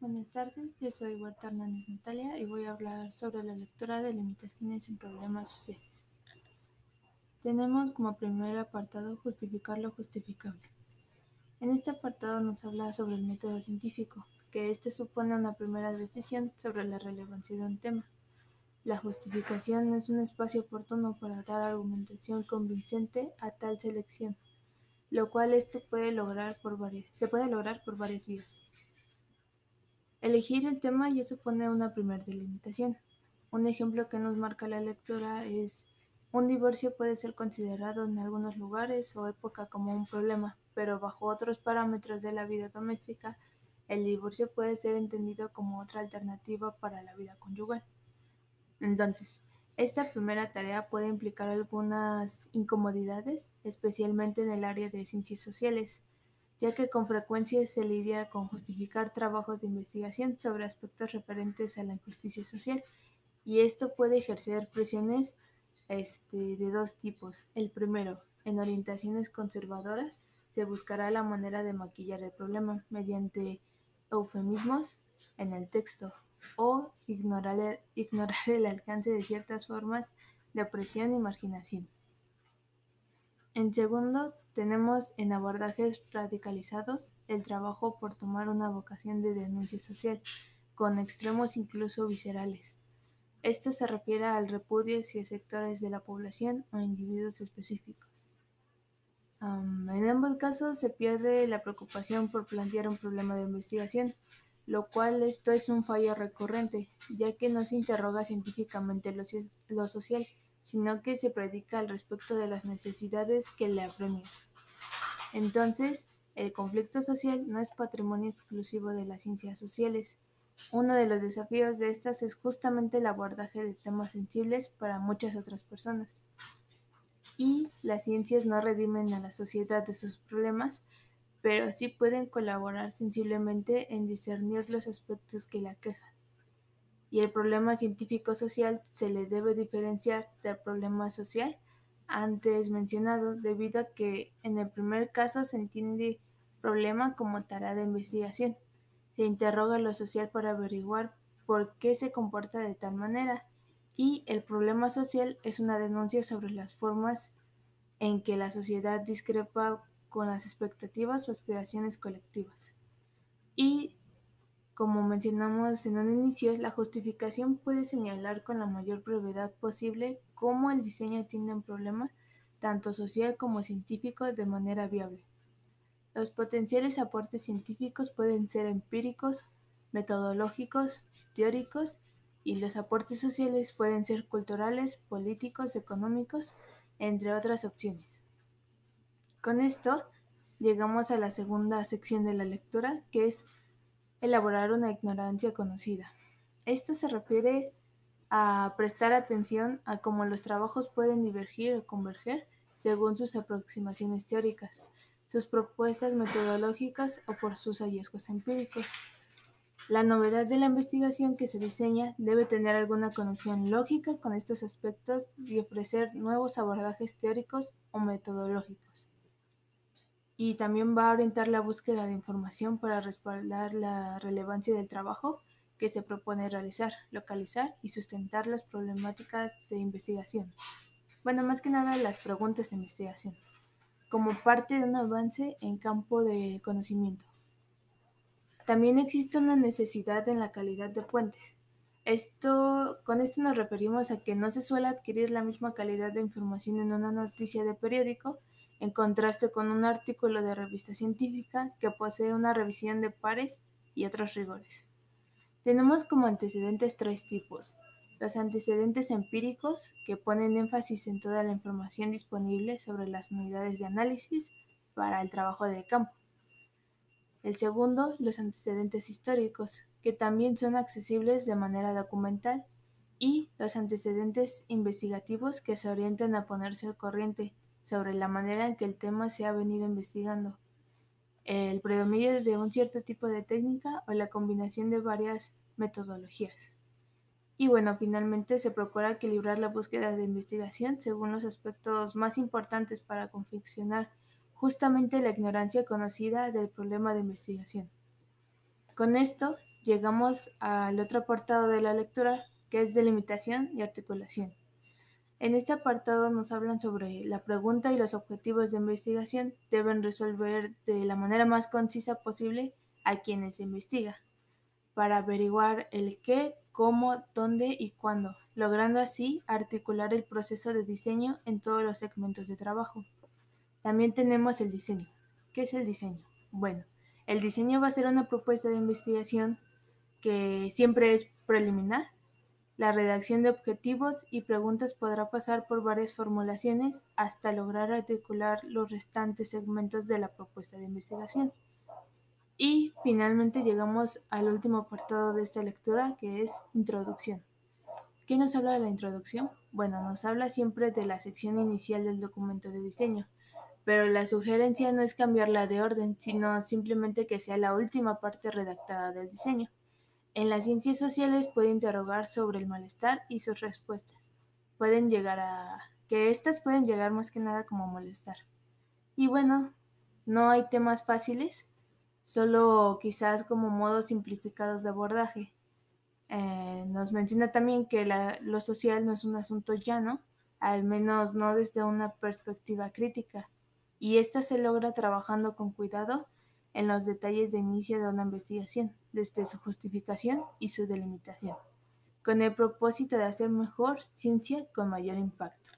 Buenas tardes, yo soy Huerta Hernández Natalia y voy a hablar sobre la lectura de limitaciones en problemas sociales. Tenemos como primer apartado justificar lo justificable. En este apartado nos habla sobre el método científico, que este supone una primera decisión sobre la relevancia de un tema. La justificación es un espacio oportuno para dar argumentación convincente a tal selección, lo cual esto puede lograr por varias, se puede lograr por varias vías. Elegir el tema ya supone una primera delimitación. Un ejemplo que nos marca la lectura es un divorcio puede ser considerado en algunos lugares o época como un problema, pero bajo otros parámetros de la vida doméstica, el divorcio puede ser entendido como otra alternativa para la vida conyugal. Entonces, esta primera tarea puede implicar algunas incomodidades, especialmente en el área de ciencias sociales, ya que con frecuencia se lidia con justificar trabajos de investigación sobre aspectos referentes a la injusticia social, y esto puede ejercer presiones este, de dos tipos. El primero, en orientaciones conservadoras, se buscará la manera de maquillar el problema mediante eufemismos en el texto o ignorar el, ignorar el alcance de ciertas formas de opresión y marginación. En segundo, tenemos en abordajes radicalizados el trabajo por tomar una vocación de denuncia social, con extremos incluso viscerales. Esto se refiere al repudio hacia sectores de la población o individuos específicos. En ambos casos se pierde la preocupación por plantear un problema de investigación, lo cual esto es un fallo recurrente, ya que no se interroga científicamente lo social, sino que se predica al respecto de las necesidades que le apremian. Entonces, el conflicto social no es patrimonio exclusivo de las ciencias sociales. Uno de los desafíos de estas es justamente el abordaje de temas sensibles para muchas otras personas. Y las ciencias no redimen a la sociedad de sus problemas, pero sí pueden colaborar sensiblemente en discernir los aspectos que la quejan y el problema científico-social se le debe diferenciar del problema social antes mencionado debido a que en el primer caso se entiende problema como tarea de investigación. Se interroga lo social para averiguar por qué se comporta de tal manera y el problema social es una denuncia sobre las formas en que la sociedad discrepa con las expectativas o aspiraciones colectivas. Y como mencionamos en un inicio, la justificación puede señalar con la mayor brevedad posible cómo el diseño tiene un problema, tanto social como científico, de manera viable. Los potenciales aportes científicos pueden ser empíricos, metodológicos, teóricos, y los aportes sociales pueden ser culturales, políticos, económicos, entre otras opciones. Con esto, llegamos a la segunda sección de la lectura, que es elaborar una ignorancia conocida. Esto se refiere a prestar atención a cómo los trabajos pueden divergir o converger según sus aproximaciones teóricas, sus propuestas metodológicas o por sus hallazgos empíricos. La novedad de la investigación que se diseña debe tener alguna conexión lógica con estos aspectos y ofrecer nuevos abordajes teóricos o metodológicos y también va a orientar la búsqueda de información para respaldar la relevancia del trabajo que se propone realizar, localizar y sustentar las problemáticas de investigación. Bueno, más que nada las preguntas de investigación, como parte de un avance en campo de conocimiento. También existe una necesidad en la calidad de fuentes. Esto, con esto nos referimos a que no se suele adquirir la misma calidad de información en una noticia de periódico en contraste con un artículo de revista científica que posee una revisión de pares y otros rigores. Tenemos como antecedentes tres tipos. Los antecedentes empíricos, que ponen énfasis en toda la información disponible sobre las unidades de análisis para el trabajo de campo. El segundo, los antecedentes históricos, que también son accesibles de manera documental. Y los antecedentes investigativos, que se orientan a ponerse al corriente sobre la manera en que el tema se ha venido investigando, el predominio de un cierto tipo de técnica o la combinación de varias metodologías. Y bueno, finalmente se procura equilibrar la búsqueda de investigación según los aspectos más importantes para confeccionar justamente la ignorancia conocida del problema de investigación. Con esto llegamos al otro apartado de la lectura, que es delimitación y articulación. En este apartado nos hablan sobre la pregunta y los objetivos de investigación deben resolver de la manera más concisa posible a quienes se investiga, para averiguar el qué, cómo, dónde y cuándo, logrando así articular el proceso de diseño en todos los segmentos de trabajo. También tenemos el diseño. ¿Qué es el diseño? Bueno, el diseño va a ser una propuesta de investigación que siempre es preliminar. La redacción de objetivos y preguntas podrá pasar por varias formulaciones hasta lograr articular los restantes segmentos de la propuesta de investigación. Y finalmente llegamos al último apartado de esta lectura que es introducción. ¿Qué nos habla de la introducción? Bueno, nos habla siempre de la sección inicial del documento de diseño, pero la sugerencia no es cambiarla de orden, sino simplemente que sea la última parte redactada del diseño. En las ciencias sociales puede interrogar sobre el malestar y sus respuestas. Pueden llegar a... que estas pueden llegar más que nada como molestar. Y bueno, no hay temas fáciles, solo quizás como modos simplificados de abordaje. Eh, nos menciona también que lo social no es un asunto llano, al menos no desde una perspectiva crítica, y esta se logra trabajando con cuidado en los detalles de inicio de una investigación, desde su justificación y su delimitación, con el propósito de hacer mejor ciencia con mayor impacto.